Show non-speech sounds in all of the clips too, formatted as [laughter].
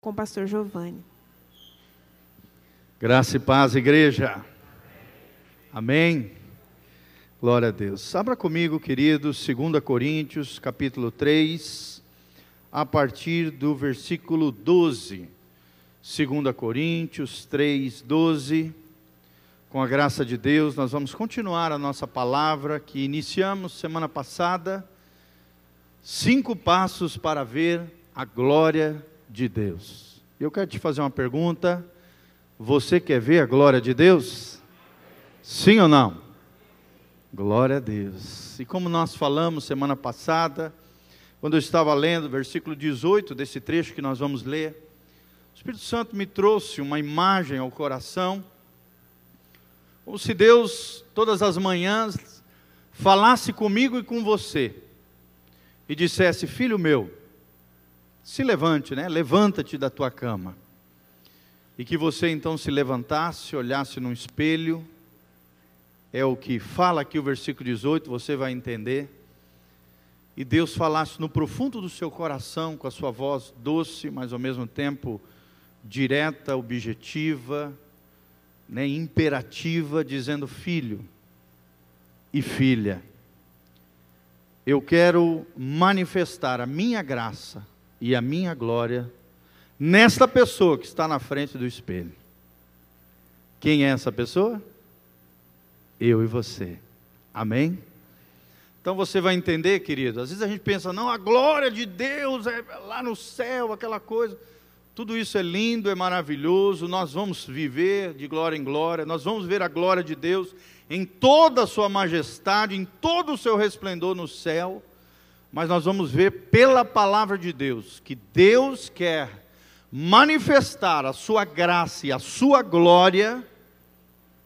com o pastor Giovanni. Graça e paz, igreja. Amém. Glória a Deus. Abra comigo, queridos, 2 Coríntios, capítulo 3, a partir do versículo 12. 2 Coríntios 3, 12. Com a graça de Deus, nós vamos continuar a nossa palavra que iniciamos semana passada. Cinco passos para ver a glória de Deus. Eu quero te fazer uma pergunta. Você quer ver a glória de Deus? Sim ou não? Glória a Deus. E como nós falamos semana passada, quando eu estava lendo o versículo 18 desse trecho que nós vamos ler, o Espírito Santo me trouxe uma imagem ao coração, como se Deus, todas as manhãs, falasse comigo e com você, e dissesse: Filho meu, se levante, né? Levanta-te da tua cama. E que você então se levantasse, olhasse no espelho, é o que fala aqui o versículo 18, você vai entender. E Deus falasse no profundo do seu coração, com a sua voz doce, mas ao mesmo tempo direta, objetiva, né, imperativa, dizendo: Filho e filha, eu quero manifestar a minha graça e a minha glória nesta pessoa que está na frente do espelho. Quem é essa pessoa? eu e você. Amém? Então você vai entender, querido. Às vezes a gente pensa, não, a glória de Deus é lá no céu, aquela coisa. Tudo isso é lindo, é maravilhoso. Nós vamos viver de glória em glória. Nós vamos ver a glória de Deus em toda a sua majestade, em todo o seu resplendor no céu. Mas nós vamos ver pela palavra de Deus que Deus quer manifestar a sua graça e a sua glória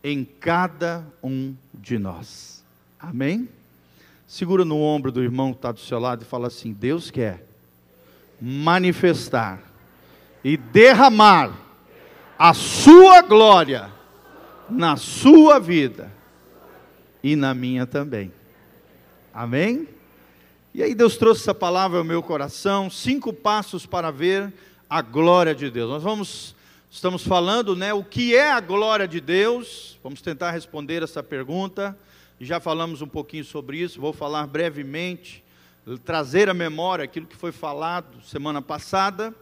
em cada um de nós. Amém? Segura no ombro do irmão que está do seu lado e fala assim: Deus quer manifestar e derramar a sua glória na sua vida e na minha também. Amém? E aí Deus trouxe essa palavra ao meu coração, cinco passos para ver a glória de Deus. Nós vamos Estamos falando, né, o que é a glória de Deus? Vamos tentar responder essa pergunta. Já falamos um pouquinho sobre isso, vou falar brevemente, trazer à memória aquilo que foi falado semana passada.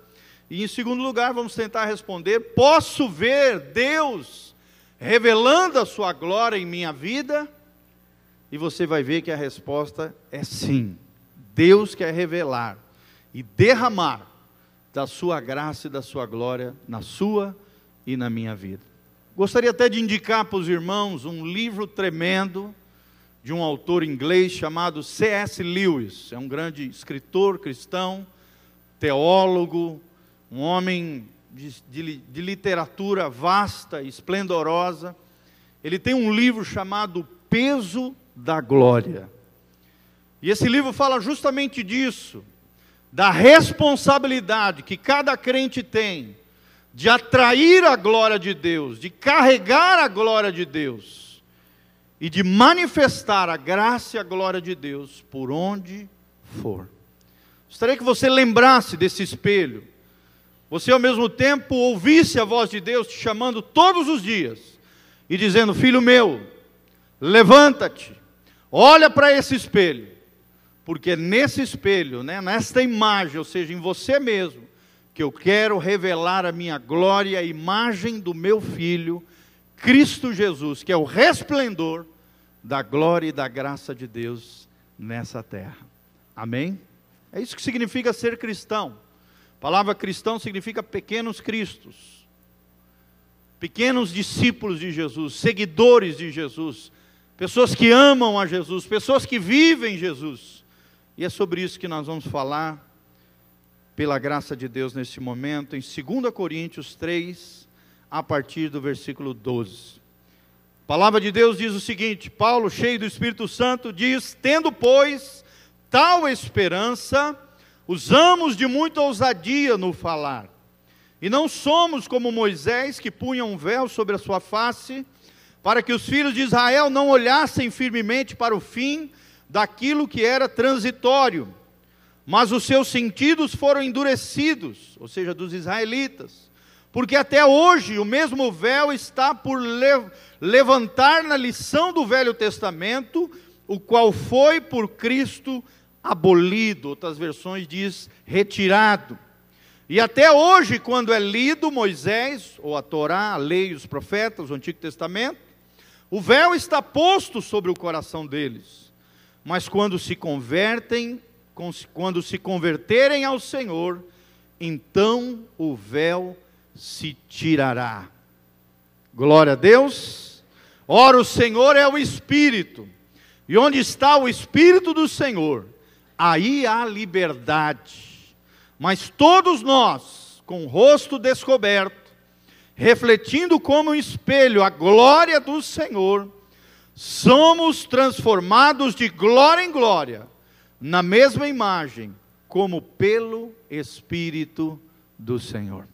E em segundo lugar, vamos tentar responder: posso ver Deus revelando a sua glória em minha vida? E você vai ver que a resposta é sim. Deus quer revelar e derramar da sua graça e da sua glória na sua e na minha vida. Gostaria até de indicar para os irmãos um livro tremendo de um autor inglês chamado C.S. Lewis. É um grande escritor cristão, teólogo, um homem de, de, de literatura vasta, esplendorosa. Ele tem um livro chamado Peso da Glória. E esse livro fala justamente disso, da responsabilidade que cada crente tem de atrair a glória de Deus, de carregar a glória de Deus e de manifestar a graça e a glória de Deus por onde for. Gostaria que você lembrasse desse espelho, você ao mesmo tempo ouvisse a voz de Deus te chamando todos os dias e dizendo: Filho meu, levanta-te, olha para esse espelho porque nesse espelho, né, nesta imagem, ou seja, em você mesmo, que eu quero revelar a minha glória, a imagem do meu filho, Cristo Jesus, que é o resplendor da glória e da graça de Deus nessa terra. Amém? É isso que significa ser cristão. A palavra cristão significa pequenos cristos, pequenos discípulos de Jesus, seguidores de Jesus, pessoas que amam a Jesus, pessoas que vivem Jesus. E é sobre isso que nós vamos falar, pela graça de Deus, nesse momento, em 2 Coríntios 3, a partir do versículo 12. A palavra de Deus diz o seguinte: Paulo, cheio do Espírito Santo, diz: Tendo, pois, tal esperança, usamos de muita ousadia no falar. E não somos como Moisés, que punha um véu sobre a sua face, para que os filhos de Israel não olhassem firmemente para o fim daquilo que era transitório, mas os seus sentidos foram endurecidos, ou seja, dos israelitas, porque até hoje o mesmo véu está por levantar na lição do Velho Testamento, o qual foi por Cristo abolido, outras versões diz retirado. E até hoje, quando é lido Moisés, ou a Torá, a lei, os profetas, o Antigo Testamento, o véu está posto sobre o coração deles. Mas quando se convertem, quando se converterem ao Senhor, então o véu se tirará. Glória a Deus. Ora, o Senhor é o Espírito, e onde está o Espírito do Senhor, aí há liberdade. Mas todos nós, com o rosto descoberto, refletindo como um espelho a glória do Senhor, somos transformados de glória em glória, na mesma imagem, como pelo Espírito do Senhor.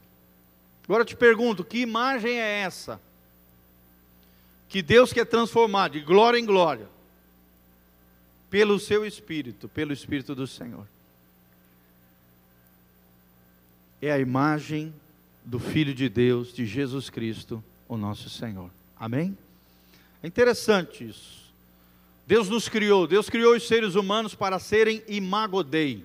Agora eu te pergunto: que imagem é essa? Que Deus quer transformar de glória em glória pelo seu Espírito, pelo Espírito do Senhor. É a imagem do Filho de Deus, de Jesus Cristo, o nosso Senhor. Amém? É interessante isso. Deus nos criou, Deus criou os seres humanos para serem imagodei.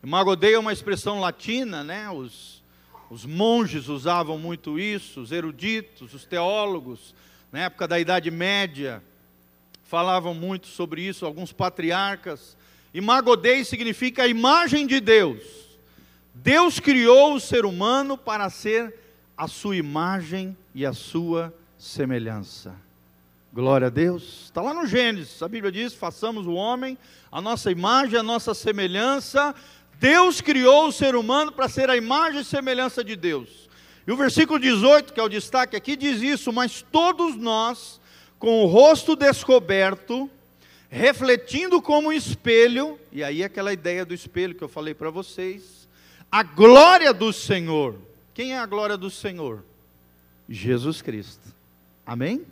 Imagodei é uma expressão latina, né? Os, os monges usavam muito isso, os eruditos, os teólogos, na época da Idade Média, falavam muito sobre isso, alguns patriarcas. Imagodei significa a imagem de Deus. Deus criou o ser humano para ser a sua imagem e a sua semelhança. Glória a Deus. Está lá no Gênesis, a Bíblia diz: façamos o homem, a nossa imagem, a nossa semelhança. Deus criou o ser humano para ser a imagem e semelhança de Deus. E o versículo 18, que é o destaque aqui, diz isso: Mas todos nós com o rosto descoberto, refletindo como um espelho, e aí aquela ideia do espelho que eu falei para vocês, a glória do Senhor. Quem é a glória do Senhor? Jesus Cristo. Amém?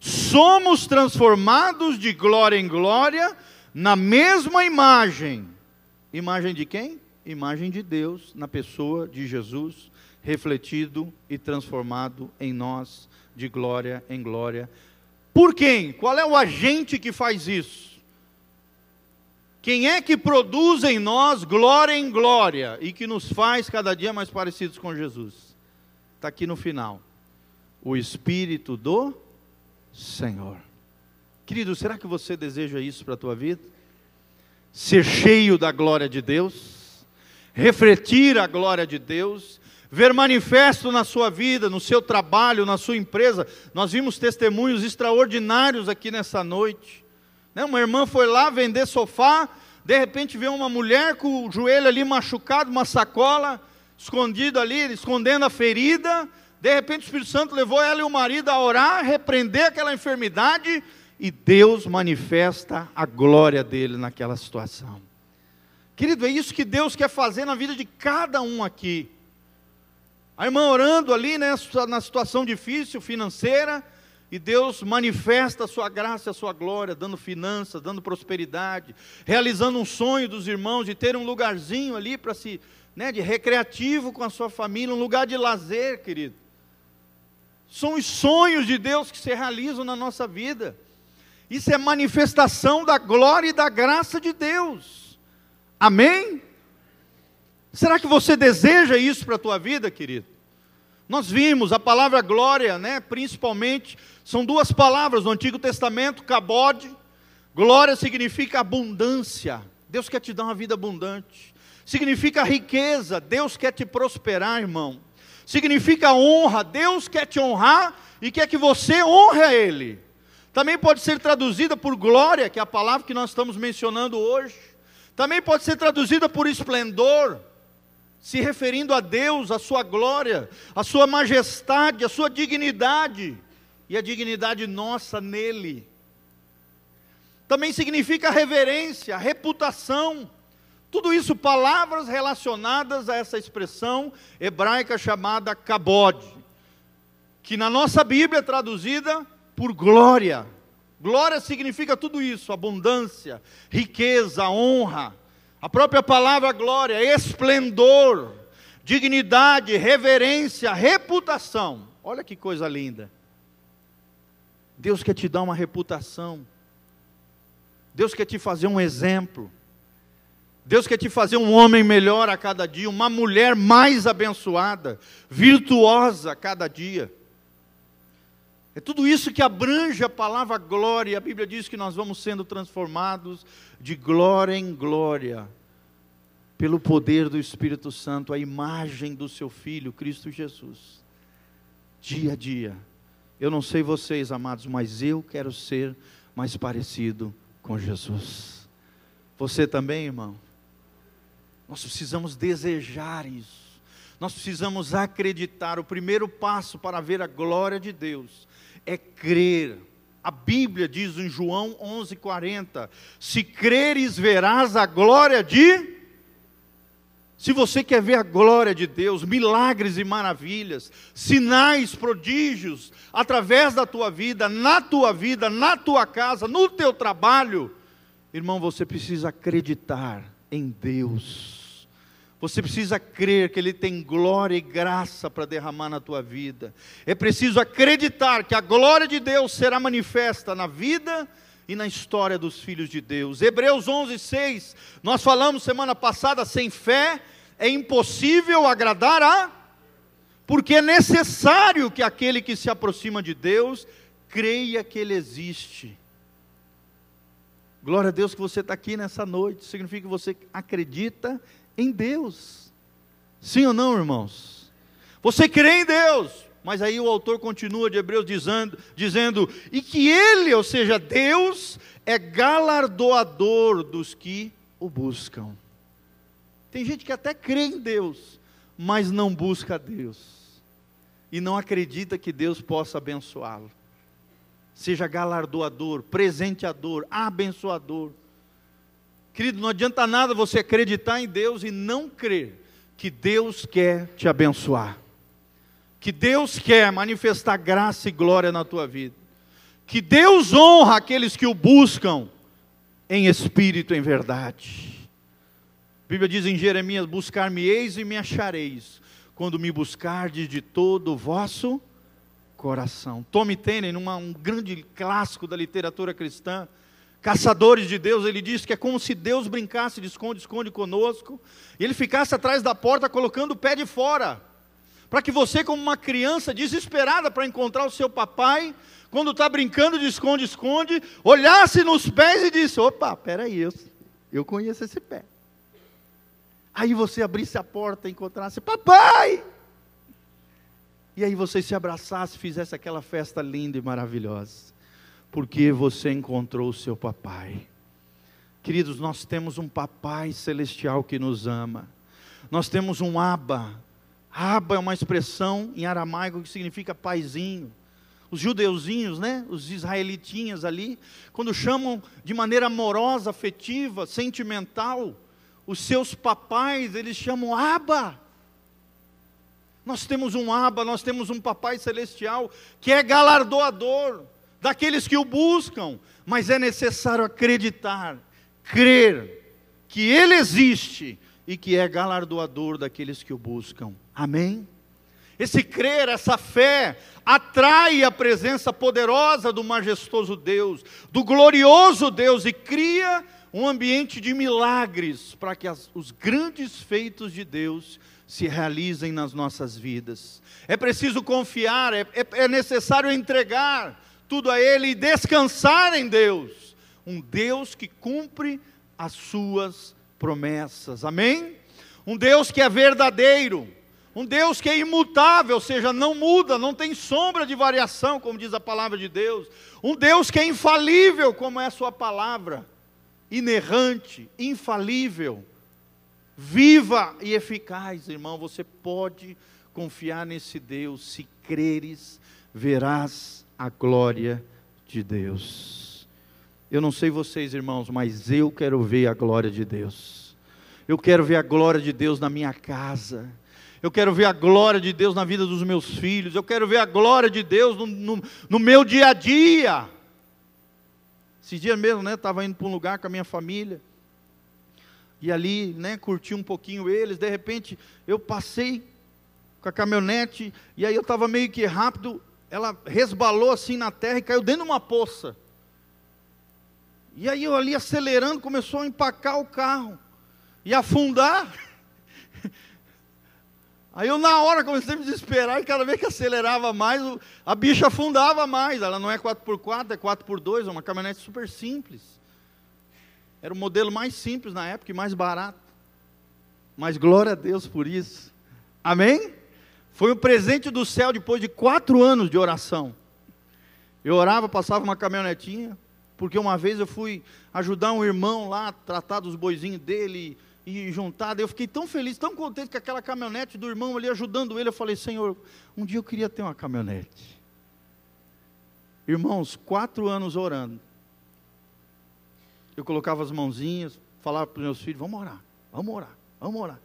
Somos transformados de glória em glória na mesma imagem. Imagem de quem? Imagem de Deus, na pessoa de Jesus, refletido e transformado em nós de glória em glória. Por quem? Qual é o agente que faz isso? Quem é que produz em nós glória em glória e que nos faz cada dia mais parecidos com Jesus? Está aqui no final. O Espírito do Senhor. Querido, será que você deseja isso para a tua vida? Ser cheio da glória de Deus, refletir a glória de Deus, ver manifesto na sua vida, no seu trabalho, na sua empresa. Nós vimos testemunhos extraordinários aqui nessa noite. Né? Uma irmã foi lá vender sofá, de repente vê uma mulher com o joelho ali machucado, uma sacola, escondido ali, escondendo a ferida. De repente o Espírito Santo levou ela e o marido a orar, repreender aquela enfermidade, e Deus manifesta a glória dele naquela situação. Querido, é isso que Deus quer fazer na vida de cada um aqui. A irmã orando ali, né, na situação difícil financeira, e Deus manifesta a sua graça e a sua glória, dando finanças, dando prosperidade, realizando um sonho dos irmãos de ter um lugarzinho ali para se, né, de recreativo com a sua família, um lugar de lazer, querido. São os sonhos de Deus que se realizam na nossa vida. Isso é manifestação da glória e da graça de Deus. Amém? Será que você deseja isso para a tua vida, querido? Nós vimos a palavra glória, né? Principalmente, são duas palavras no Antigo Testamento, cabode. Glória significa abundância. Deus quer te dar uma vida abundante. Significa riqueza. Deus quer te prosperar, irmão. Significa honra. Deus quer te honrar e quer que você honre a Ele. Também pode ser traduzida por glória, que é a palavra que nós estamos mencionando hoje. Também pode ser traduzida por esplendor se referindo a Deus, a sua glória, a sua majestade, a sua dignidade e a dignidade nossa nele. Também significa reverência, reputação. Tudo isso palavras relacionadas a essa expressão hebraica chamada kabod, que na nossa Bíblia é traduzida por glória. Glória significa tudo isso: abundância, riqueza, honra A própria palavra glória, esplendor, dignidade, reverência, reputação. Olha que coisa linda. Deus quer te dar uma reputação. Deus quer te fazer um exemplo. Deus quer te fazer um homem melhor a cada dia, uma mulher mais abençoada, virtuosa a cada dia. É tudo isso que abrange a palavra glória. A Bíblia diz que nós vamos sendo transformados de glória em glória, pelo poder do Espírito Santo, a imagem do seu Filho, Cristo Jesus. Dia a dia. Eu não sei vocês, amados, mas eu quero ser mais parecido com Jesus. Você também, irmão? Nós precisamos desejar isso. Nós precisamos acreditar. O primeiro passo para ver a glória de Deus é crer. A Bíblia diz em João 11:40: Se creres, verás a glória de se você quer ver a glória de Deus, milagres e maravilhas, sinais, prodígios, através da tua vida, na tua vida, na tua casa, no teu trabalho, irmão, você precisa acreditar em Deus. Você precisa crer que Ele tem glória e graça para derramar na tua vida. É preciso acreditar que a glória de Deus será manifesta na vida e na história dos filhos de Deus. Hebreus 11, 6. Nós falamos semana passada: sem fé é impossível agradar a. Porque é necessário que aquele que se aproxima de Deus creia que Ele existe. Glória a Deus que você está aqui nessa noite, significa que você acredita em Deus. Sim ou não, irmãos? Você crê em Deus, mas aí o autor continua de Hebreus dizendo, dizendo e que Ele, ou seja, Deus, é galardoador dos que o buscam. Tem gente que até crê em Deus, mas não busca Deus, e não acredita que Deus possa abençoá-lo. Seja galardoador, presenteador, abençoador. Querido, não adianta nada você acreditar em Deus e não crer que Deus quer te abençoar. Que Deus quer manifestar graça e glória na tua vida. Que Deus honra aqueles que o buscam em espírito e em verdade. A Bíblia diz em Jeremias: Buscar-me-eis e me achareis, quando me buscardes de todo o vosso coração. Tommy Tenney, num um grande clássico da literatura cristã, caçadores de Deus, ele diz que é como se Deus brincasse de esconde-esconde conosco, e ele ficasse atrás da porta colocando o pé de fora, para que você, como uma criança desesperada para encontrar o seu papai, quando está brincando de esconde-esconde, olhasse nos pés e disse: opa, peraí, eu, eu conheço esse pé. Aí você abrisse a porta e encontrasse, papai! E aí você se abraçasse, fizesse aquela festa linda e maravilhosa porque você encontrou o seu papai. Queridos, nós temos um papai celestial que nos ama. Nós temos um Abba. Abba é uma expressão em aramaico que significa paizinho. Os judeuzinhos, né, os israelitinhas ali, quando chamam de maneira amorosa, afetiva, sentimental, os seus papais, eles chamam Abba. Nós temos um Abba, nós temos um papai celestial que é galardoador daqueles que o buscam, mas é necessário acreditar, crer que Ele existe e que é galardoador daqueles que o buscam. Amém? Esse crer, essa fé, atrai a presença poderosa do majestoso Deus, do glorioso Deus e cria um ambiente de milagres para que as, os grandes feitos de Deus se realizem nas nossas vidas. É preciso confiar, é, é, é necessário entregar, tudo a Ele e descansar em Deus, um Deus que cumpre as suas promessas, amém? Um Deus que é verdadeiro, um Deus que é imutável, ou seja, não muda, não tem sombra de variação, como diz a palavra de Deus, um Deus que é infalível, como é a Sua palavra, inerrante, infalível, viva e eficaz, irmão, você pode confiar nesse Deus, se creres, verás a glória de Deus. Eu não sei vocês, irmãos, mas eu quero ver a glória de Deus. Eu quero ver a glória de Deus na minha casa. Eu quero ver a glória de Deus na vida dos meus filhos. Eu quero ver a glória de Deus no, no, no meu dia a dia. Esses dias mesmo, né? Estava indo para um lugar com a minha família. E ali, né, curti um pouquinho eles. De repente, eu passei com a caminhonete, e aí eu estava meio que rápido, ela resbalou assim na terra e caiu dentro de uma poça. E aí eu ali acelerando, começou a empacar o carro e afundar. [laughs] Aí eu na hora comecei a me desesperar e cada vez que acelerava mais, a bicha afundava mais. Ela não é 4x4, é 4x2, é uma caminhonete super simples. Era o modelo mais simples na época e mais barato. Mas glória a Deus por isso. Amém? Foi um presente do céu depois de quatro anos de oração. Eu orava, passava uma caminhonetinha, porque uma vez eu fui ajudar um irmão lá, tratar dos boizinhos dele e juntar. Eu fiquei tão feliz, tão contente com aquela caminhonete do irmão ali ajudando ele. Eu falei, Senhor, um dia eu queria ter uma caminhonete. Irmãos, quatro anos orando. Eu colocava as mãozinhas, falava para os meus filhos: vamos orar, vamos orar, vamos orar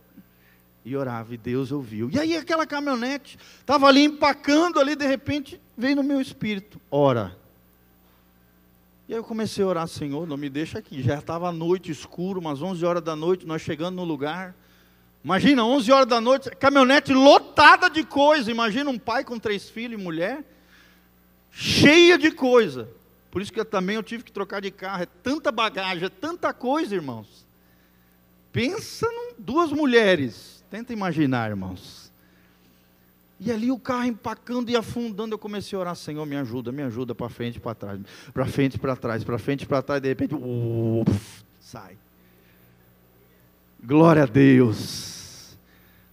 e orava, e Deus ouviu. E aí aquela caminhonete estava ali empacando ali, de repente veio no meu espírito, ora. E aí eu comecei a orar, Senhor, não me deixa aqui. Já estava a noite, escuro, umas 11 horas da noite, nós chegando no lugar. Imagina, 11 horas da noite, caminhonete lotada de coisa. Imagina um pai com três filhos e mulher, cheia de coisa. Por isso que eu também eu tive que trocar de carro. É tanta bagagem, é tanta coisa, irmãos. Pensa em duas mulheres Tenta imaginar, irmãos. E ali o carro empacando e afundando, eu comecei a orar, Senhor, me ajuda, me ajuda para frente para trás, para frente para trás, para frente para trás, de repente, uf, sai. Glória a Deus.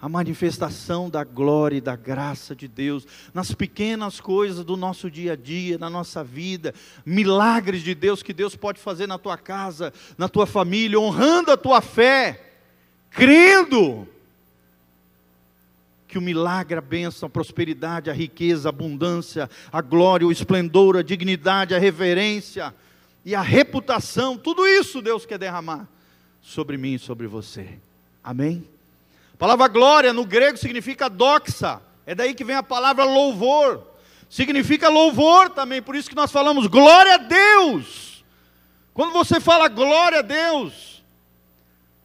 A manifestação da glória e da graça de Deus nas pequenas coisas do nosso dia a dia, na nossa vida, milagres de Deus que Deus pode fazer na tua casa, na tua família, honrando a tua fé, crendo que o milagre, a bênção, a prosperidade, a riqueza, a abundância, a glória, o esplendor, a dignidade, a reverência e a reputação, tudo isso Deus quer derramar sobre mim e sobre você. Amém? Palavra glória no grego significa doxa, é daí que vem a palavra louvor. Significa louvor também, por isso que nós falamos glória a Deus. Quando você fala glória a Deus,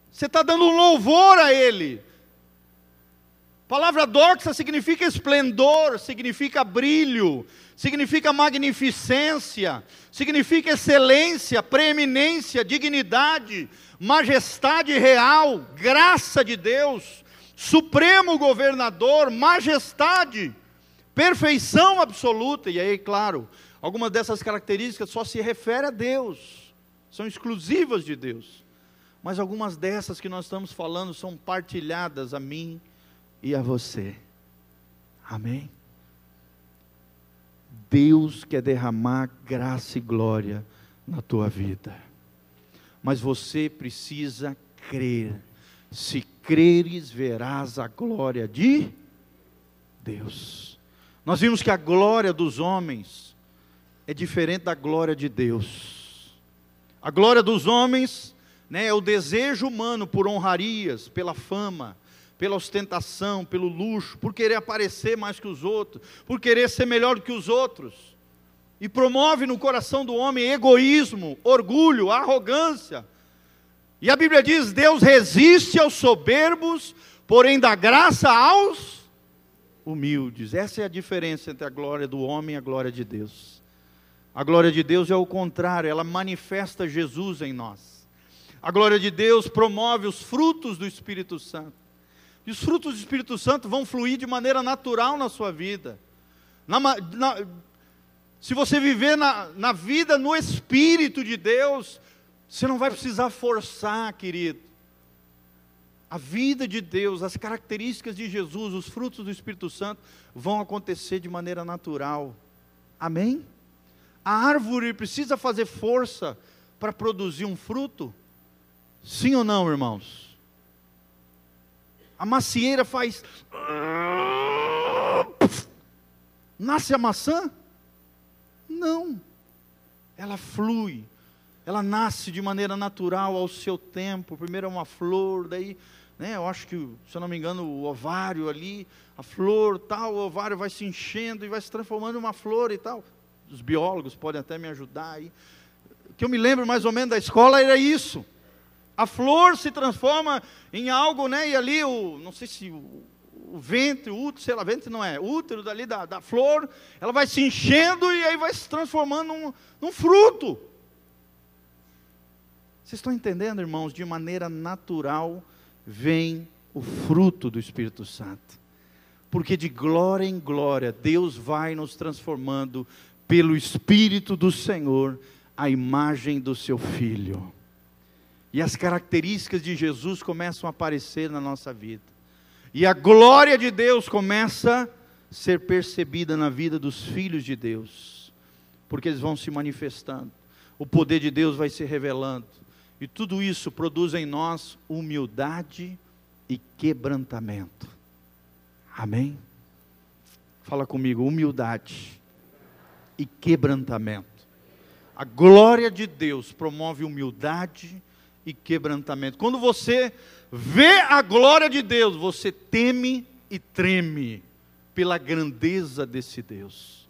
você está dando um louvor a Ele. A palavra doxa significa esplendor, significa brilho, significa magnificência, significa excelência, preeminência, dignidade, majestade real, graça de Deus, supremo governador, majestade, perfeição absoluta. E aí, claro, algumas dessas características só se refere a Deus, são exclusivas de Deus. Mas algumas dessas que nós estamos falando são partilhadas a mim e a você. Amém? Deus quer derramar graça e glória na tua vida. Mas você precisa crer. Se creres, verás a glória de Deus. Nós vimos que a glória dos homens é diferente da glória de Deus. A glória dos homens né, é o desejo humano por honrarias, pela fama, pela ostentação, pelo luxo, por querer aparecer mais que os outros, por querer ser melhor do que os outros. E promove no coração do homem egoísmo, orgulho, arrogância. E a Bíblia diz: Deus resiste aos soberbos, porém dá graça aos humildes. Essa é a diferença entre a glória do homem e a glória de Deus. A glória de Deus é o contrário, ela manifesta Jesus em nós. A glória de Deus promove os frutos do Espírito Santo. E os frutos do Espírito Santo vão fluir de maneira natural na sua vida. Na, na, se você viver na, na vida no Espírito de Deus, você não vai precisar forçar, querido. A vida de Deus, as características de Jesus, os frutos do Espírito Santo vão acontecer de maneira natural. Amém? A árvore precisa fazer força para produzir um fruto? Sim ou não, irmãos? A macieira faz. Nasce a maçã? Não. Ela flui. Ela nasce de maneira natural ao seu tempo. Primeiro é uma flor, daí, né, eu acho que, se eu não me engano, o ovário ali, a flor, tal, o ovário vai se enchendo e vai se transformando em uma flor e tal. Os biólogos podem até me ajudar aí. O que eu me lembro mais ou menos da escola era isso A flor se transforma em algo, né? E ali o, não sei se o, o ventre, o útero, sei lá, ventre não é, útero dali da, da flor, ela vai se enchendo e aí vai se transformando num, num fruto. Vocês estão entendendo, irmãos? De maneira natural vem o fruto do Espírito Santo. Porque de glória em glória, Deus vai nos transformando pelo Espírito do Senhor a imagem do seu Filho. E as características de Jesus começam a aparecer na nossa vida. E a glória de Deus começa a ser percebida na vida dos filhos de Deus, porque eles vão se manifestando. O poder de Deus vai se revelando. E tudo isso produz em nós humildade e quebrantamento. Amém? Fala comigo, humildade e quebrantamento. A glória de Deus promove humildade e quebrantamento. Quando você vê a glória de Deus, você teme e treme pela grandeza desse Deus.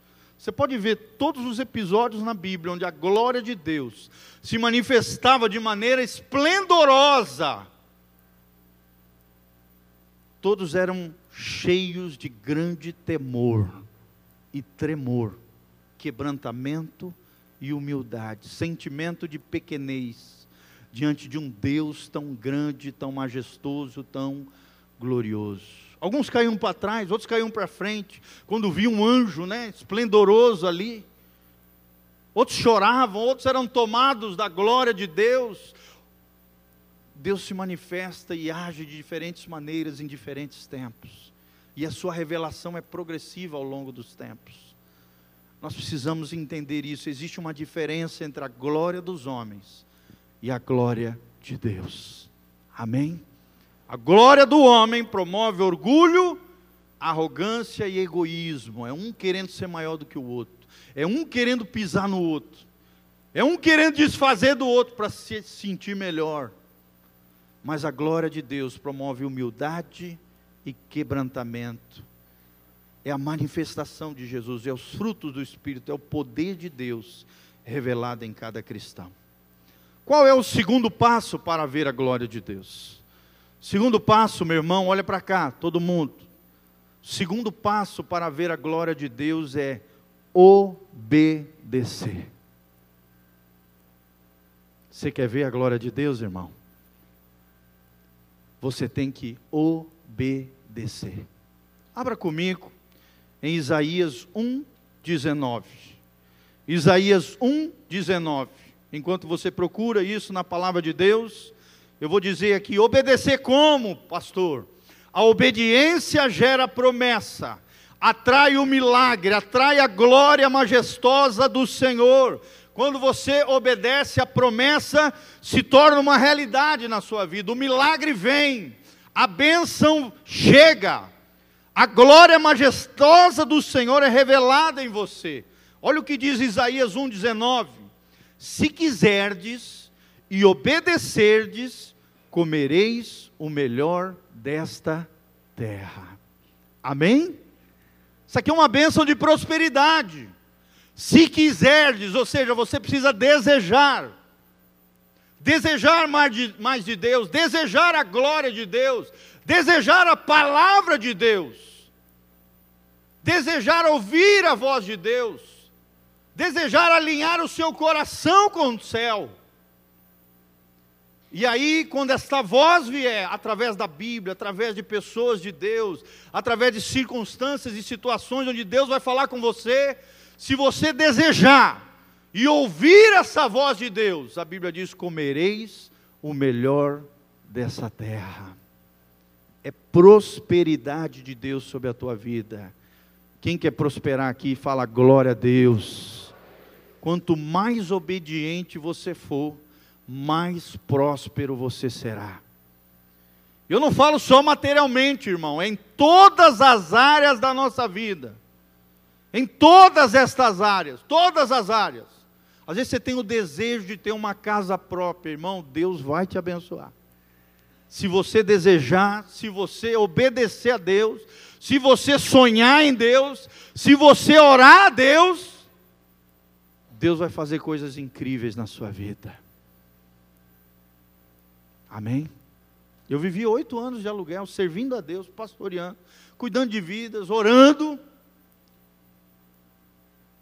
Você pode ver todos os episódios na Bíblia onde a glória de Deus se manifestava de maneira esplendorosa. Todos eram cheios de grande temor e tremor, quebrantamento e humildade, sentimento de pequenez diante de um Deus tão grande, tão majestoso, tão glorioso. Alguns caíam para trás, outros caíam para frente, quando viam um anjo, né, esplendoroso ali. Outros choravam, outros eram tomados da glória de Deus. Deus se manifesta e age de diferentes maneiras em diferentes tempos. E a sua revelação é progressiva ao longo dos tempos. Nós precisamos entender isso. Existe uma diferença entre a glória dos homens e a glória de Deus. Amém? A glória do homem promove orgulho, arrogância e egoísmo. É um querendo ser maior do que o outro. É um querendo pisar no outro. É um querendo desfazer do outro para se sentir melhor. Mas a glória de Deus promove humildade e quebrantamento. É a manifestação de Jesus, é os frutos do Espírito, é o poder de Deus revelado em cada cristão. Qual é o segundo passo para ver a glória de Deus? Segundo passo, meu irmão, olha para cá, todo mundo. Segundo passo para ver a glória de Deus é obedecer. Você quer ver a glória de Deus, irmão? Você tem que obedecer. Abra comigo em Isaías 1, 19. Isaías 1, 19 enquanto você procura isso na palavra de Deus, eu vou dizer aqui: obedecer como, pastor? A obediência gera promessa, atrai o milagre, atrai a glória majestosa do Senhor. Quando você obedece, a promessa se torna uma realidade na sua vida, o milagre vem, a bênção chega, a glória majestosa do Senhor é revelada em você. Olha o que diz Isaías 1,19 se quiserdes e obedecerdes, comereis o melhor desta terra. Amém? Isso aqui é uma bênção de prosperidade. Se quiserdes, ou seja, você precisa desejar, desejar mais de, mais de Deus, desejar a glória de Deus, desejar a palavra de Deus, desejar ouvir a voz de Deus desejar alinhar o seu coração com o céu. E aí, quando esta voz vier, através da Bíblia, através de pessoas de Deus, através de circunstâncias e situações onde Deus vai falar com você, se você desejar e ouvir essa voz de Deus, a Bíblia diz: comereis o melhor dessa terra. É prosperidade de Deus sobre a tua vida. Quem quer prosperar aqui, fala glória a Deus. Quanto mais obediente você for, mais próspero você será. Eu não falo só materialmente, irmão, é em todas as áreas da nossa vida. Em todas estas áreas, todas as áreas. Às vezes você tem o desejo de ter uma casa própria, irmão, Deus vai te abençoar. Se você desejar, se você obedecer a Deus, se você sonhar em Deus, se você orar a Deus, Deus vai fazer coisas incríveis na sua vida. Amém? Eu vivi oito anos de aluguel, servindo a Deus, pastoreando, cuidando de vidas, orando.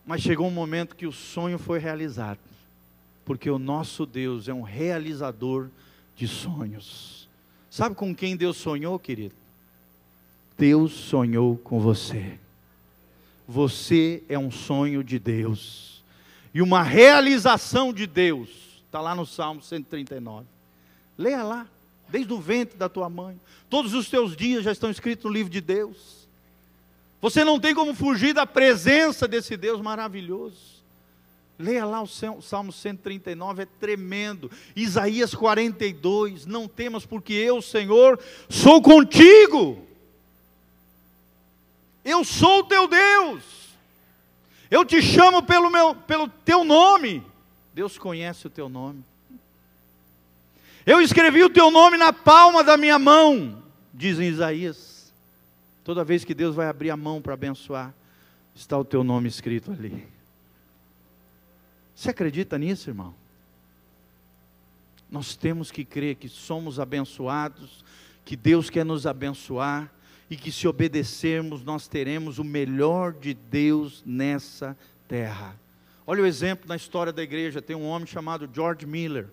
Mas chegou um momento que o sonho foi realizado, porque o nosso Deus é um realizador de sonhos. Sabe com quem Deus sonhou, querido? Deus sonhou com você. Você é um sonho de Deus. E uma realização de Deus. Está lá no Salmo 139. Leia lá, desde o ventre da tua mãe. Todos os teus dias já estão escritos no livro de Deus. Você não tem como fugir da presença desse Deus maravilhoso. Leia lá o Salmo 139, é tremendo. Isaías 42, não temas, porque eu, Senhor, sou contigo. Eu sou o teu Deus. Eu te chamo pelo, meu, pelo teu nome. Deus conhece o teu nome. Eu escrevi o teu nome na palma da minha mão, diz em Isaías. Toda vez que Deus vai abrir a mão para abençoar, está o teu nome escrito ali. Você acredita nisso, irmão? Nós temos que crer que somos abençoados, que Deus quer nos abençoar e que se obedecermos nós teremos o melhor de Deus nessa terra. Olha o exemplo na história da igreja, tem um homem chamado George Miller.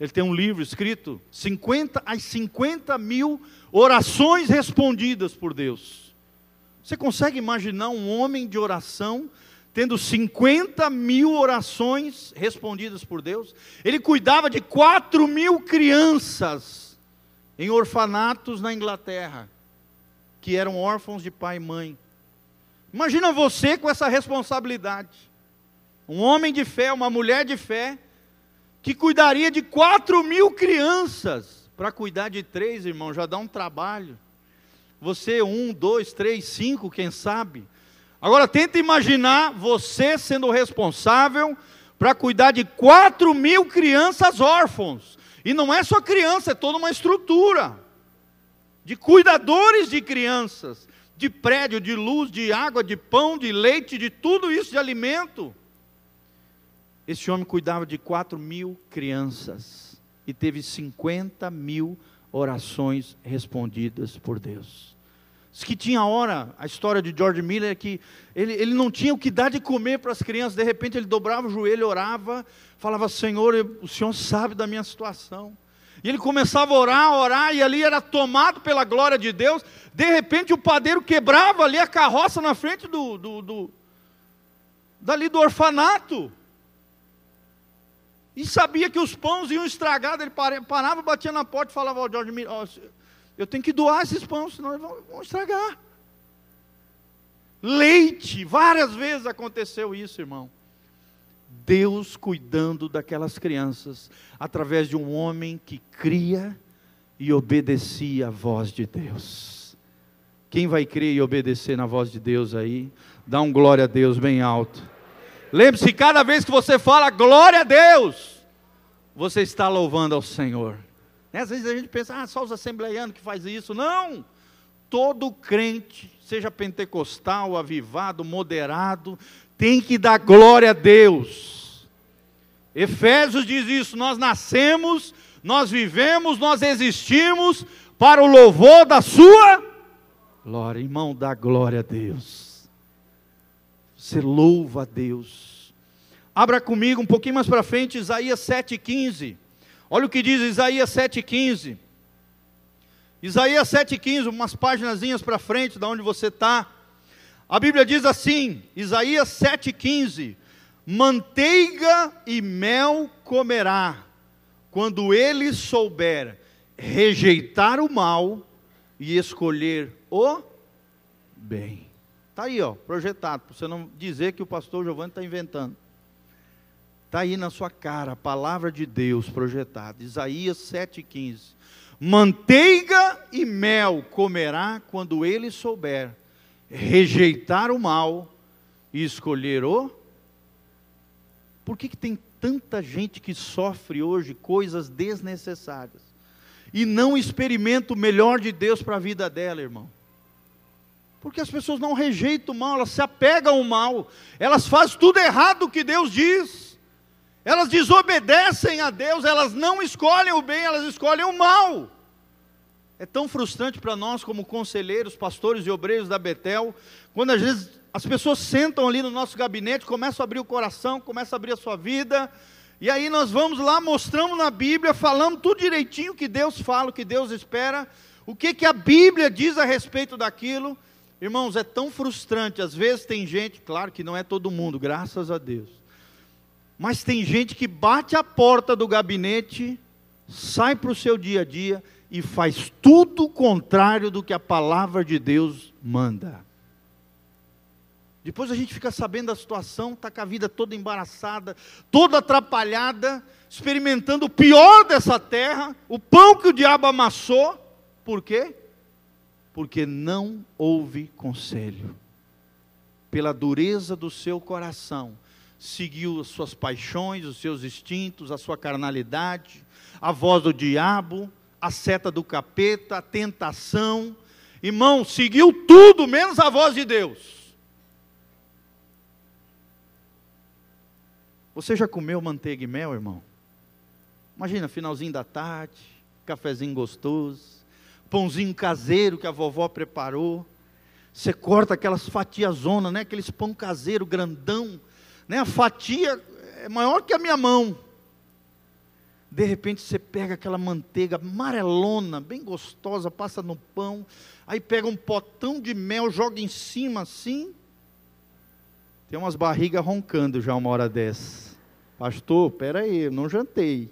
Ele tem um livro escrito 50 as 50 mil orações respondidas por Deus. Você consegue imaginar um homem de oração tendo 50 mil orações respondidas por Deus? Ele cuidava de 4 mil crianças em orfanatos na Inglaterra que eram órfãos de pai e mãe. Imagina você com essa responsabilidade. Um homem de fé, uma mulher de fé, que cuidaria de quatro mil crianças. Para cuidar de três, irmão, já dá um trabalho. Você, um, dois, três, cinco, quem sabe. Agora tenta imaginar você sendo responsável para cuidar de quatro mil crianças órfãos. E não é só criança, é toda uma estrutura de cuidadores de crianças, de prédio, de luz, de água, de pão, de leite, de tudo isso de alimento. Esse homem cuidava de 4 mil crianças e teve 50 mil orações respondidas por Deus. Diz que tinha hora, a história de George Miller é que ele, ele não tinha o que dar de comer para as crianças, de repente ele dobrava o joelho, orava, falava: Senhor, o Senhor sabe da minha situação. E ele começava a orar, orar, e ali era tomado pela glória de Deus. De repente o padeiro quebrava ali a carroça na frente do, do, do dali do orfanato. E sabia que os pães iam estragar, ele parava, batia na porta e falava ao Jorge, oh, eu tenho que doar esses pães, senão eles vão, vão estragar. Leite, várias vezes aconteceu isso, irmão. Deus cuidando daquelas crianças, através de um homem que cria e obedecia a voz de Deus. Quem vai crer e obedecer na voz de Deus aí? Dá um glória a Deus bem alto. Lembre-se, cada vez que você fala glória a Deus, você está louvando ao Senhor. Às vezes a gente pensa, ah, só os assembleianos que faz isso. Não! Todo crente, seja pentecostal, avivado, moderado, tem que dar glória a Deus. Efésios diz isso: nós nascemos, nós vivemos, nós existimos para o louvor da Sua glória. Irmão, dá glória a Deus. Você louva a Deus. Abra comigo um pouquinho mais para frente, Isaías 7,15. Olha o que diz Isaías 7,15. Isaías 7,15, umas páginas para frente, da onde você está. A Bíblia diz assim, Isaías 7,15: Manteiga e mel comerá, quando ele souber rejeitar o mal e escolher o bem. Está aí, ó, projetado, para você não dizer que o pastor Giovanni está inventando. Está aí na sua cara, a palavra de Deus projetada. Isaías 7,15. Manteiga e mel comerá quando ele souber rejeitar o mal e escolher o. Por que, que tem tanta gente que sofre hoje coisas desnecessárias e não experimenta o melhor de Deus para a vida dela, irmão? Porque as pessoas não rejeitam o mal, elas se apegam ao mal, elas fazem tudo errado o que Deus diz. Elas desobedecem a Deus, elas não escolhem o bem, elas escolhem o mal. É tão frustrante para nós, como conselheiros, pastores e obreiros da Betel, quando às vezes as pessoas sentam ali no nosso gabinete, começam a abrir o coração, começam a abrir a sua vida, e aí nós vamos lá, mostramos na Bíblia, falamos tudo direitinho o que Deus fala, o que Deus espera, o que, que a Bíblia diz a respeito daquilo. Irmãos, é tão frustrante. Às vezes tem gente, claro que não é todo mundo, graças a Deus. Mas tem gente que bate a porta do gabinete, sai para o seu dia a dia e faz tudo o contrário do que a palavra de Deus manda. Depois a gente fica sabendo da situação, está com a vida toda embaraçada, toda atrapalhada, experimentando o pior dessa terra, o pão que o diabo amassou. Por quê? Porque não houve conselho. Pela dureza do seu coração, seguiu as suas paixões, os seus instintos, a sua carnalidade, a voz do diabo, a seta do capeta, a tentação. Irmão, seguiu tudo menos a voz de Deus. Você já comeu manteiga e mel, irmão? Imagina, finalzinho da tarde, cafezinho gostoso pãozinho caseiro que a vovó preparou. Você corta aquelas fatias zona, né? Aqueles pão caseiro grandão, né? A fatia é maior que a minha mão. De repente você pega aquela manteiga amarelona, bem gostosa, passa no pão, aí pega um potão de mel, joga em cima assim. Tem umas barrigas roncando já uma hora dessa. Pastor, peraí, eu não jantei.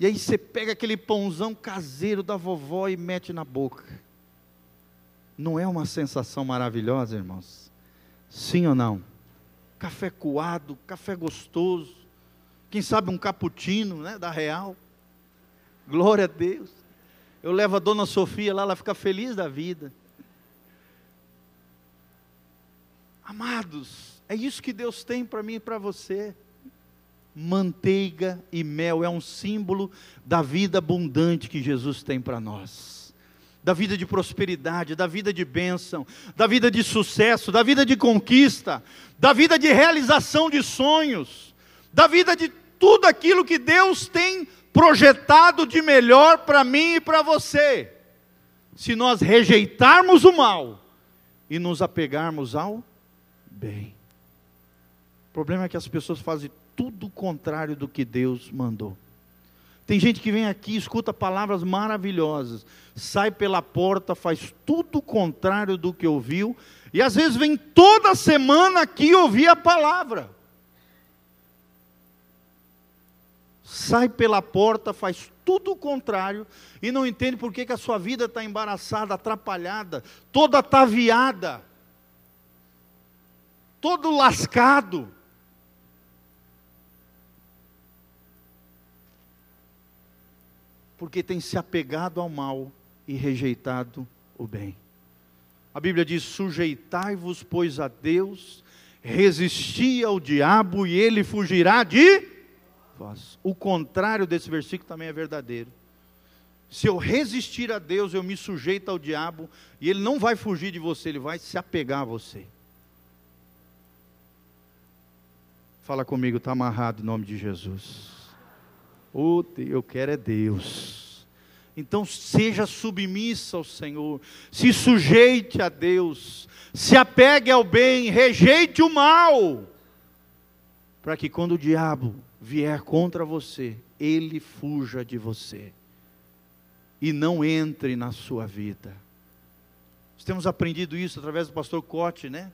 E aí você pega aquele pãozão caseiro da vovó e mete na boca. Não é uma sensação maravilhosa, irmãos? Sim ou não? Café coado, café gostoso. Quem sabe um cappuccino, né, da Real. Glória a Deus. Eu levo a dona Sofia lá, ela fica feliz da vida. Amados, é isso que Deus tem para mim e para você manteiga e mel, é um símbolo da vida abundante que Jesus tem para nós. Da vida de prosperidade, da vida de bênção, da vida de sucesso, da vida de conquista, da vida de realização de sonhos, da vida de tudo aquilo que Deus tem projetado de melhor para mim e para você. Se nós rejeitarmos o mal e nos apegarmos ao bem. O problema é que as pessoas fazem tudo contrário do que Deus mandou. Tem gente que vem aqui, escuta palavras maravilhosas, sai pela porta, faz tudo contrário do que ouviu, e às vezes vem toda semana aqui ouvir a palavra. Sai pela porta, faz tudo o contrário, e não entende por que, que a sua vida está embaraçada, atrapalhada, toda ataviada, todo lascado. Porque tem se apegado ao mal e rejeitado o bem. A Bíblia diz: sujeitai-vos, pois, a Deus, resisti ao diabo e ele fugirá de vós. O contrário desse versículo também é verdadeiro. Se eu resistir a Deus, eu me sujeito ao diabo e ele não vai fugir de você, ele vai se apegar a você. Fala comigo, está amarrado em nome de Jesus. Oh, eu quero é Deus. Então seja submissa ao Senhor, se sujeite a Deus, se apegue ao bem, rejeite o mal, para que quando o diabo vier contra você, ele fuja de você e não entre na sua vida. Nós temos aprendido isso através do pastor Cote, né?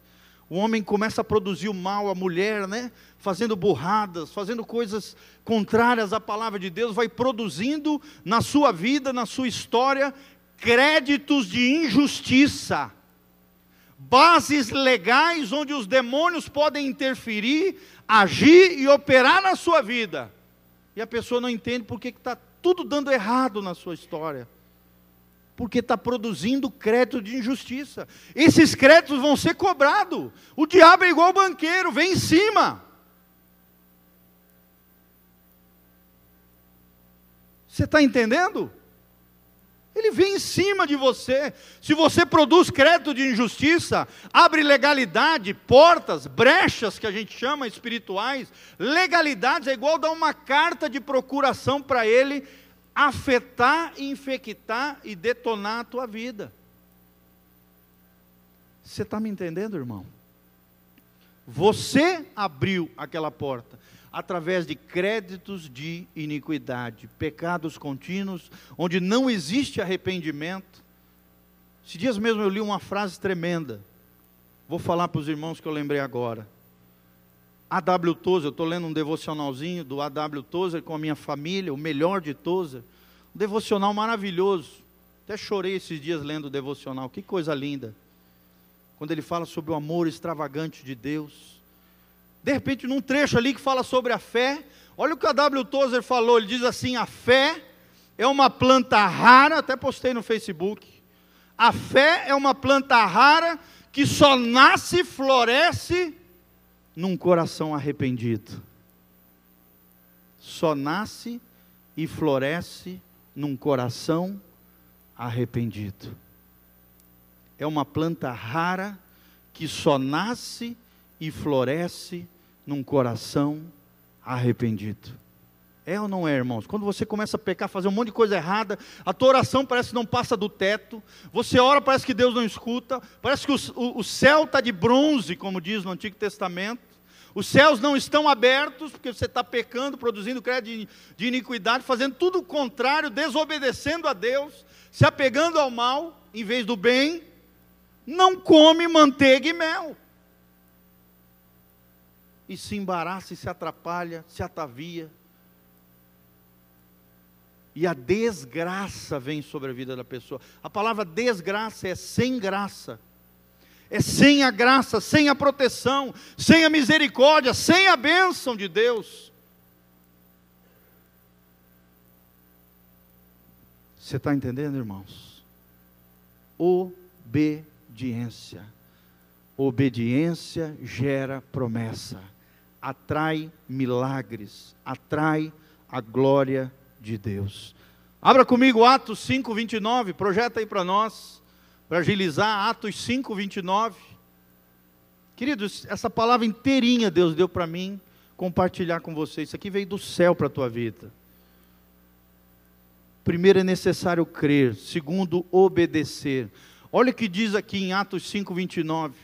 O homem começa a produzir o mal, a mulher, né? Fazendo burradas, fazendo coisas contrárias à palavra de Deus, vai produzindo na sua vida, na sua história, créditos de injustiça, bases legais onde os demônios podem interferir, agir e operar na sua vida. E a pessoa não entende porque está tudo dando errado na sua história porque está produzindo crédito de injustiça. Esses créditos vão ser cobrados. O diabo é igual banqueiro, vem em cima. Você está entendendo? Ele vem em cima de você. Se você produz crédito de injustiça, abre legalidade, portas, brechas que a gente chama espirituais, legalidades é igual dar uma carta de procuração para ele afetar, infectar e detonar a tua vida. Você está me entendendo, irmão? Você abriu aquela porta através de créditos de iniquidade, pecados contínuos, onde não existe arrependimento. Esses dias mesmo eu li uma frase tremenda. Vou falar para os irmãos que eu lembrei agora. A.W. Tozer, eu estou lendo um devocionalzinho do A.W. Tozer com a minha família, o melhor de Tozer. Um devocional maravilhoso. Até chorei esses dias lendo o devocional, que coisa linda. Quando ele fala sobre o amor extravagante de Deus de repente, num trecho ali que fala sobre a fé, olha o que a W. Tozer falou, ele diz assim: a fé é uma planta rara, até postei no Facebook. A fé é uma planta rara que só nasce e floresce num coração arrependido. Só nasce e floresce num coração arrependido. É uma planta rara que só nasce e floresce num coração arrependido. É ou não é, irmãos? Quando você começa a pecar, fazer um monte de coisa errada, a tua oração parece que não passa do teto, você ora, parece que Deus não escuta, parece que o, o, o céu está de bronze, como diz no Antigo Testamento, os céus não estão abertos, porque você está pecando, produzindo crédito de, de iniquidade, fazendo tudo o contrário, desobedecendo a Deus, se apegando ao mal, em vez do bem, não come manteiga e mel e se embaraça e se atrapalha, se atavia. E a desgraça vem sobre a vida da pessoa. A palavra desgraça é sem graça. É sem a graça, sem a proteção, sem a misericórdia, sem a bênção de Deus. Você está entendendo, irmãos? Obediência. Obediência gera promessa atrai milagres, atrai a glória de Deus. Abra comigo Atos 5, 29, projeta aí para nós, para agilizar, Atos 5, 29. Queridos, essa palavra inteirinha Deus deu para mim compartilhar com vocês. Isso aqui veio do céu para a tua vida. Primeiro é necessário crer, segundo, obedecer. Olha o que diz aqui em Atos 5, 29.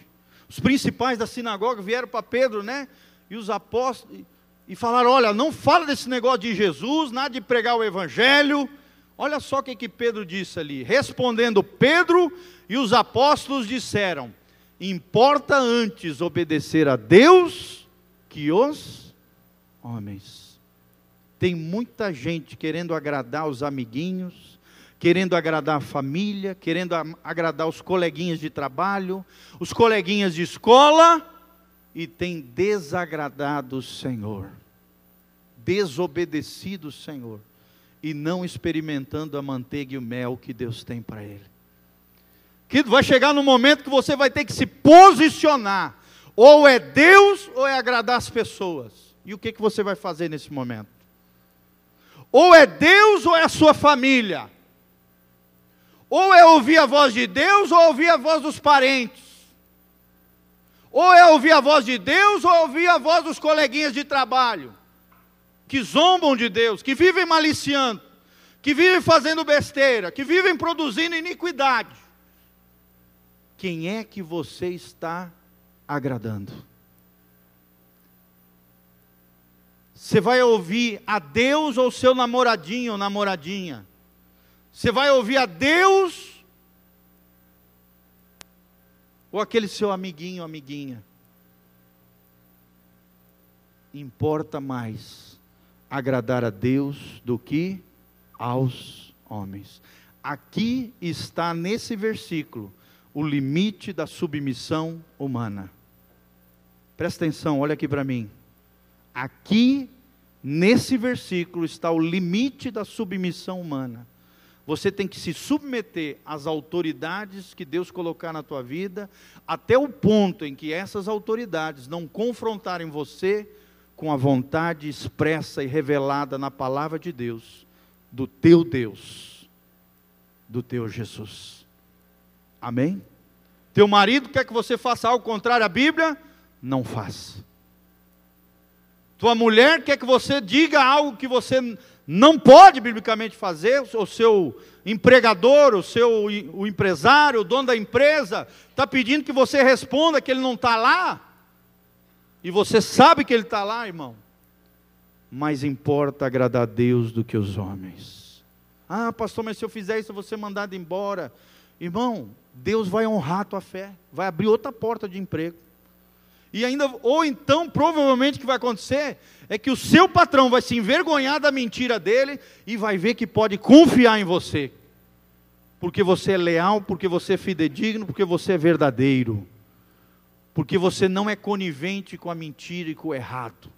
Os principais da sinagoga vieram para Pedro, né? e os apóstolos e falaram: olha, não fala desse negócio de Jesus, nada de pregar o evangelho. Olha só o que, que Pedro disse ali. Respondendo Pedro e os apóstolos disseram: importa antes obedecer a Deus que os homens. Tem muita gente querendo agradar os amiguinhos, querendo agradar a família, querendo agradar os coleguinhas de trabalho, os coleguinhas de escola, e tem desagradado o Senhor, desobedecido o Senhor, e não experimentando a manteiga e o mel que Deus tem para ele. Que vai chegar no momento que você vai ter que se posicionar, ou é Deus ou é agradar as pessoas. E o que, que você vai fazer nesse momento? Ou é Deus ou é a sua família? Ou é ouvir a voz de Deus ou ouvir a voz dos parentes? Ou é ouvir a voz de Deus, ou ouvir a voz dos coleguinhas de trabalho, que zombam de Deus, que vivem maliciando, que vivem fazendo besteira, que vivem produzindo iniquidade. Quem é que você está agradando? Você vai ouvir a Deus ou seu namoradinho ou namoradinha? Você vai ouvir a Deus ou aquele seu amiguinho, amiguinha. Importa mais agradar a Deus do que aos homens. Aqui está nesse versículo o limite da submissão humana. Presta atenção, olha aqui para mim. Aqui, nesse versículo, está o limite da submissão humana. Você tem que se submeter às autoridades que Deus colocar na tua vida, até o ponto em que essas autoridades não confrontarem você com a vontade expressa e revelada na palavra de Deus, do teu Deus, do teu Jesus. Amém? Teu marido quer que você faça algo contrário à Bíblia? Não faça. Tua mulher quer que você diga algo que você não pode biblicamente fazer, o seu empregador, o seu o empresário, o dono da empresa, está pedindo que você responda que ele não está lá, e você sabe que ele está lá, irmão. Mais importa agradar a Deus do que os homens. Ah, pastor, mas se eu fizer isso, eu vou ser mandado embora. Irmão, Deus vai honrar a tua fé, vai abrir outra porta de emprego. E ainda, ou então, provavelmente o que vai acontecer é que o seu patrão vai se envergonhar da mentira dele e vai ver que pode confiar em você. Porque você é leal, porque você é fidedigno, porque você é verdadeiro. Porque você não é conivente com a mentira e com o errado.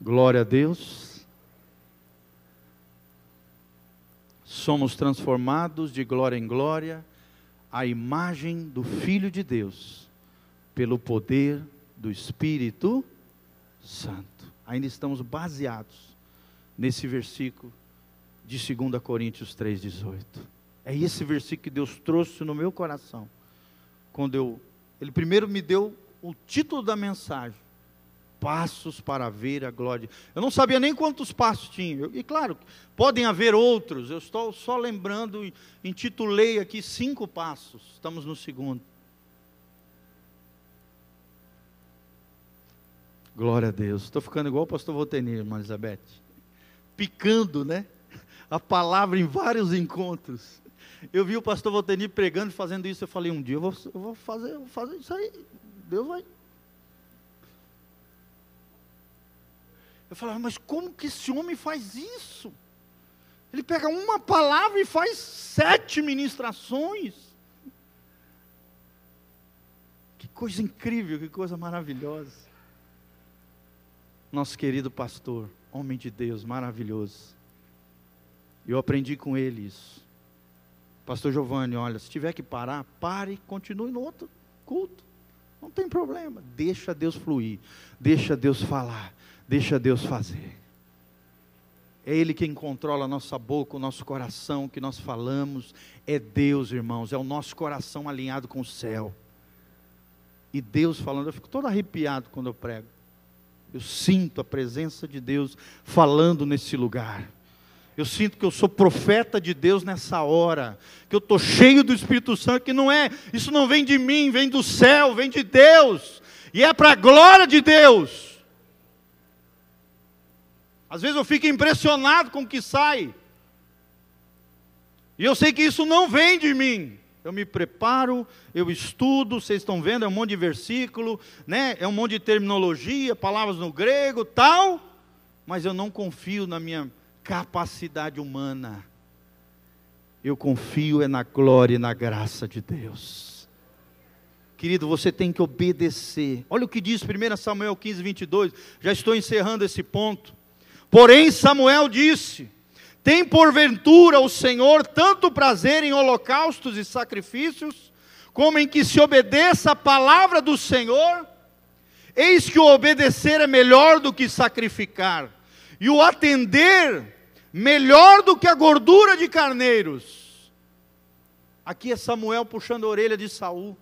Glória a Deus. Somos transformados de glória em glória a imagem do Filho de Deus, pelo poder do Espírito Santo. Ainda estamos baseados nesse versículo de 2 Coríntios 3,18. É esse versículo que Deus trouxe no meu coração. Quando eu. Ele primeiro me deu o título da mensagem passos para ver a glória. Eu não sabia nem quantos passos tinha. E claro, podem haver outros. Eu estou só lembrando, intitulei aqui cinco passos. Estamos no segundo. Glória a Deus. Estou ficando igual o pastor Voltenir, irmã Elizabeth. Picando, né? A palavra em vários encontros. Eu vi o pastor Voltenir pregando e fazendo isso. Eu falei, um dia eu vou, eu vou fazer, eu vou fazer isso aí. Deus vai Eu falava, mas como que esse homem faz isso? Ele pega uma palavra e faz sete ministrações. Que coisa incrível, que coisa maravilhosa. Nosso querido pastor, homem de Deus, maravilhoso. Eu aprendi com ele isso. Pastor Giovanni, olha, se tiver que parar, pare e continue no outro culto. Não tem problema. Deixa Deus fluir. Deixa Deus falar. Deixa Deus fazer. É Ele quem controla a nossa boca, o nosso coração, o que nós falamos. É Deus, irmãos, é o nosso coração alinhado com o céu. E Deus falando, eu fico todo arrepiado quando eu prego. Eu sinto a presença de Deus falando nesse lugar. Eu sinto que eu sou profeta de Deus nessa hora, que eu estou cheio do Espírito Santo, que não é, isso não vem de mim, vem do céu, vem de Deus, e é para a glória de Deus. Às vezes eu fico impressionado com o que sai. E eu sei que isso não vem de mim. Eu me preparo, eu estudo, vocês estão vendo, é um monte de versículo, né? É um monte de terminologia, palavras no grego, tal, mas eu não confio na minha capacidade humana. Eu confio é na glória e na graça de Deus. Querido, você tem que obedecer. Olha o que diz 1 Samuel 15, 22. Já estou encerrando esse ponto. Porém, Samuel disse: Tem porventura o Senhor tanto prazer em holocaustos e sacrifícios, como em que se obedeça a palavra do Senhor? Eis que o obedecer é melhor do que sacrificar, e o atender melhor do que a gordura de carneiros. Aqui é Samuel puxando a orelha de Saul,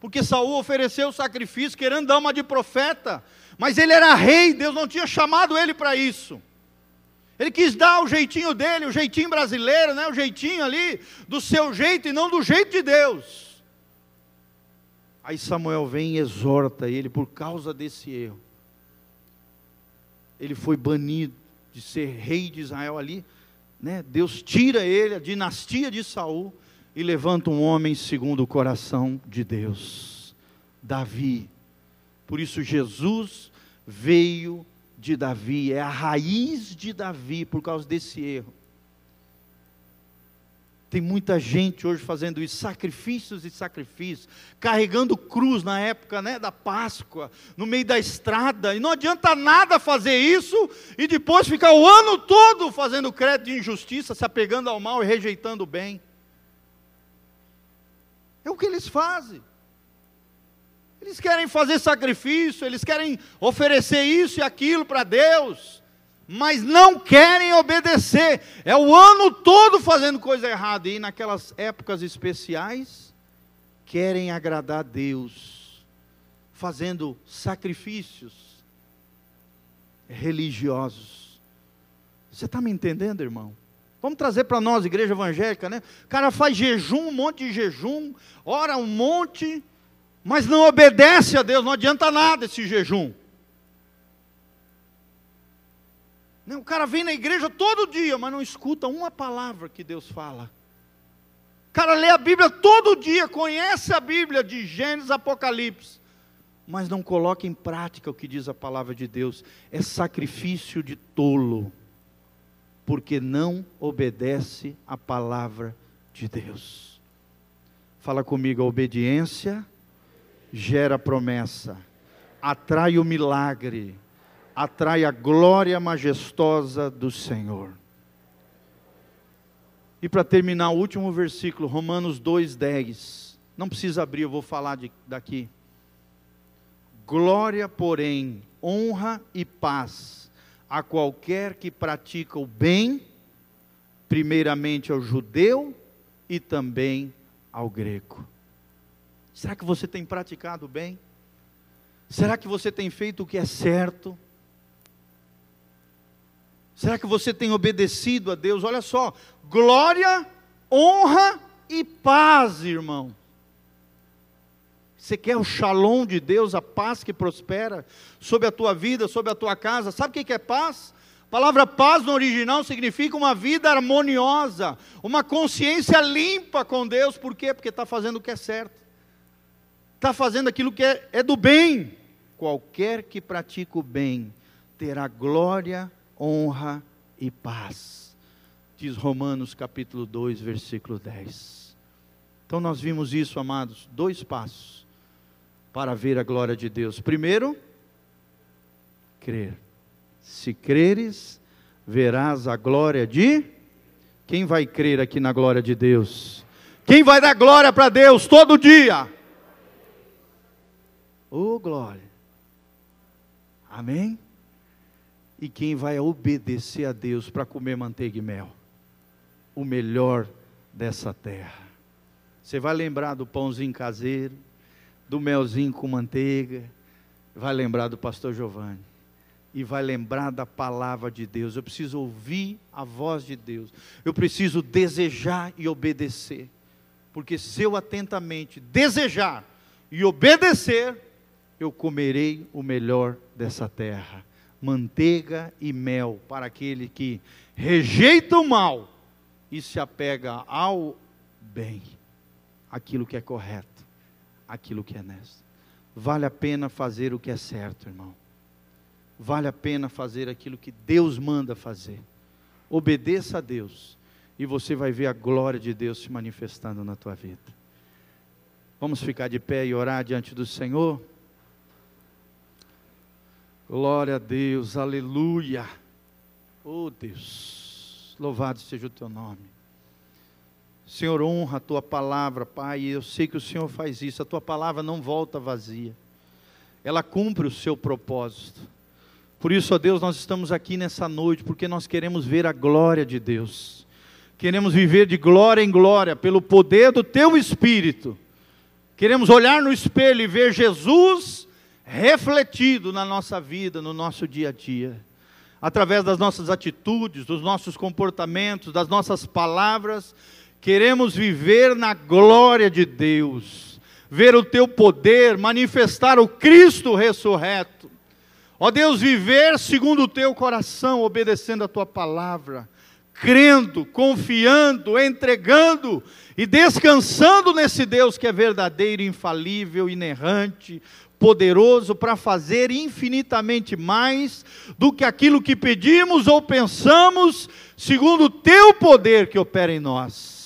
porque Saul ofereceu o sacrifício querendo dar uma de profeta, mas ele era rei, Deus não tinha chamado ele para isso. Ele quis dar o jeitinho dele, o jeitinho brasileiro, né? o jeitinho ali, do seu jeito e não do jeito de Deus. Aí Samuel vem e exorta ele por causa desse erro. Ele foi banido de ser rei de Israel ali, né? Deus tira ele, a dinastia de Saul, e levanta um homem segundo o coração de Deus, Davi. Por isso Jesus veio de Davi, é a raiz de Davi por causa desse erro. Tem muita gente hoje fazendo isso, sacrifícios e sacrifícios, carregando cruz na época né, da Páscoa, no meio da estrada, e não adianta nada fazer isso e depois ficar o ano todo fazendo crédito de injustiça, se apegando ao mal e rejeitando o bem. É o que eles fazem. Eles querem fazer sacrifício, eles querem oferecer isso e aquilo para Deus, mas não querem obedecer. É o ano todo fazendo coisa errada e naquelas épocas especiais querem agradar a Deus, fazendo sacrifícios religiosos. Você está me entendendo, irmão? Vamos trazer para nós, igreja evangélica, né? O cara faz jejum, um monte de jejum, ora um monte, mas não obedece a Deus, não adianta nada esse jejum. O cara vem na igreja todo dia, mas não escuta uma palavra que Deus fala. O cara lê a Bíblia todo dia, conhece a Bíblia de Gênesis, Apocalipse, mas não coloca em prática o que diz a palavra de Deus. É sacrifício de tolo, porque não obedece a palavra de Deus. Fala comigo, a obediência gera promessa, atrai o milagre atrai a glória majestosa do Senhor. E para terminar, o último versículo, Romanos 2,10. Não precisa abrir, eu vou falar de, daqui. Glória, porém, honra e paz a qualquer que pratica o bem, primeiramente ao judeu e também ao grego. Será que você tem praticado o bem? Será que você tem feito o que é certo? Será que você tem obedecido a Deus? Olha só, glória, honra e paz, irmão. Você quer o shalom de Deus, a paz que prospera sobre a tua vida, sobre a tua casa? Sabe o que é paz? A palavra paz no original significa uma vida harmoniosa, uma consciência limpa com Deus. Por quê? Porque está fazendo o que é certo, está fazendo aquilo que é, é do bem. Qualquer que pratica o bem terá glória, honra e paz. Diz Romanos capítulo 2, versículo 10. Então nós vimos isso, amados, dois passos para ver a glória de Deus. Primeiro, crer. Se creres, verás a glória de quem vai crer aqui na glória de Deus? Quem vai dar glória para Deus todo dia? Oh, glória. Amém? E quem vai obedecer a Deus para comer manteiga e mel. O melhor dessa terra. Você vai lembrar do pãozinho caseiro, do melzinho com manteiga, vai lembrar do pastor Giovanni e vai lembrar da palavra de Deus. Eu preciso ouvir a voz de Deus. Eu preciso desejar e obedecer. Porque se eu atentamente desejar e obedecer, eu comerei o melhor dessa terra manteiga e mel para aquele que rejeita o mal e se apega ao bem, aquilo que é correto, aquilo que é honesto. Vale a pena fazer o que é certo, irmão. Vale a pena fazer aquilo que Deus manda fazer. Obedeça a Deus e você vai ver a glória de Deus se manifestando na tua vida. Vamos ficar de pé e orar diante do Senhor? Glória a Deus, aleluia. Oh Deus, louvado seja o teu nome. Senhor, honra a tua palavra, Pai. Eu sei que o Senhor faz isso. A tua palavra não volta vazia, ela cumpre o seu propósito. Por isso, ó Deus, nós estamos aqui nessa noite, porque nós queremos ver a glória de Deus. Queremos viver de glória em glória, pelo poder do teu Espírito. Queremos olhar no espelho e ver Jesus refletido na nossa vida, no nosso dia a dia, através das nossas atitudes, dos nossos comportamentos, das nossas palavras, queremos viver na glória de Deus, ver o teu poder, manifestar o Cristo ressurreto. Ó Deus, viver segundo o teu coração, obedecendo a tua palavra, crendo, confiando, entregando e descansando nesse Deus que é verdadeiro, infalível, inerrante, poderoso para fazer infinitamente mais do que aquilo que pedimos ou pensamos, segundo o teu poder que opera em nós.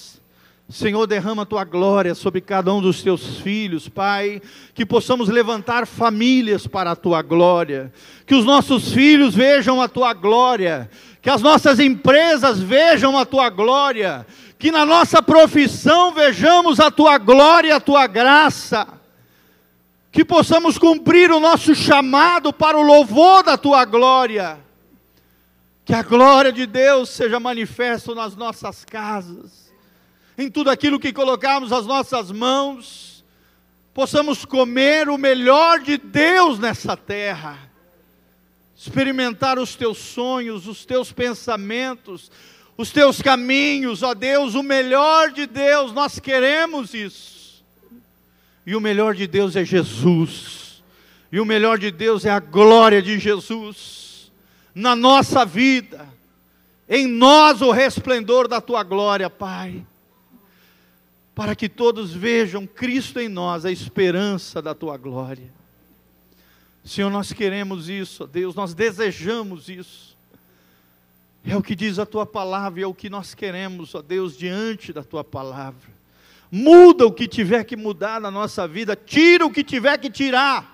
Senhor, derrama a tua glória sobre cada um dos teus filhos, Pai, que possamos levantar famílias para a tua glória, que os nossos filhos vejam a tua glória, que as nossas empresas vejam a tua glória, que na nossa profissão vejamos a tua glória, a tua graça que possamos cumprir o nosso chamado para o louvor da tua glória, Que a glória de Deus seja manifesta nas nossas casas, em tudo aquilo que colocarmos as nossas mãos, possamos comer o melhor de Deus nessa terra, experimentar os teus sonhos, os teus pensamentos, os teus caminhos, ó Deus, o melhor de Deus, nós queremos isso. E o melhor de Deus é Jesus, e o melhor de Deus é a glória de Jesus na nossa vida, em nós o resplendor da tua glória, Pai, para que todos vejam Cristo em nós, a esperança da tua glória. Senhor, nós queremos isso, Deus, nós desejamos isso. É o que diz a tua palavra, é o que nós queremos, ó Deus, diante da tua palavra. Muda o que tiver que mudar na nossa vida, tira o que tiver que tirar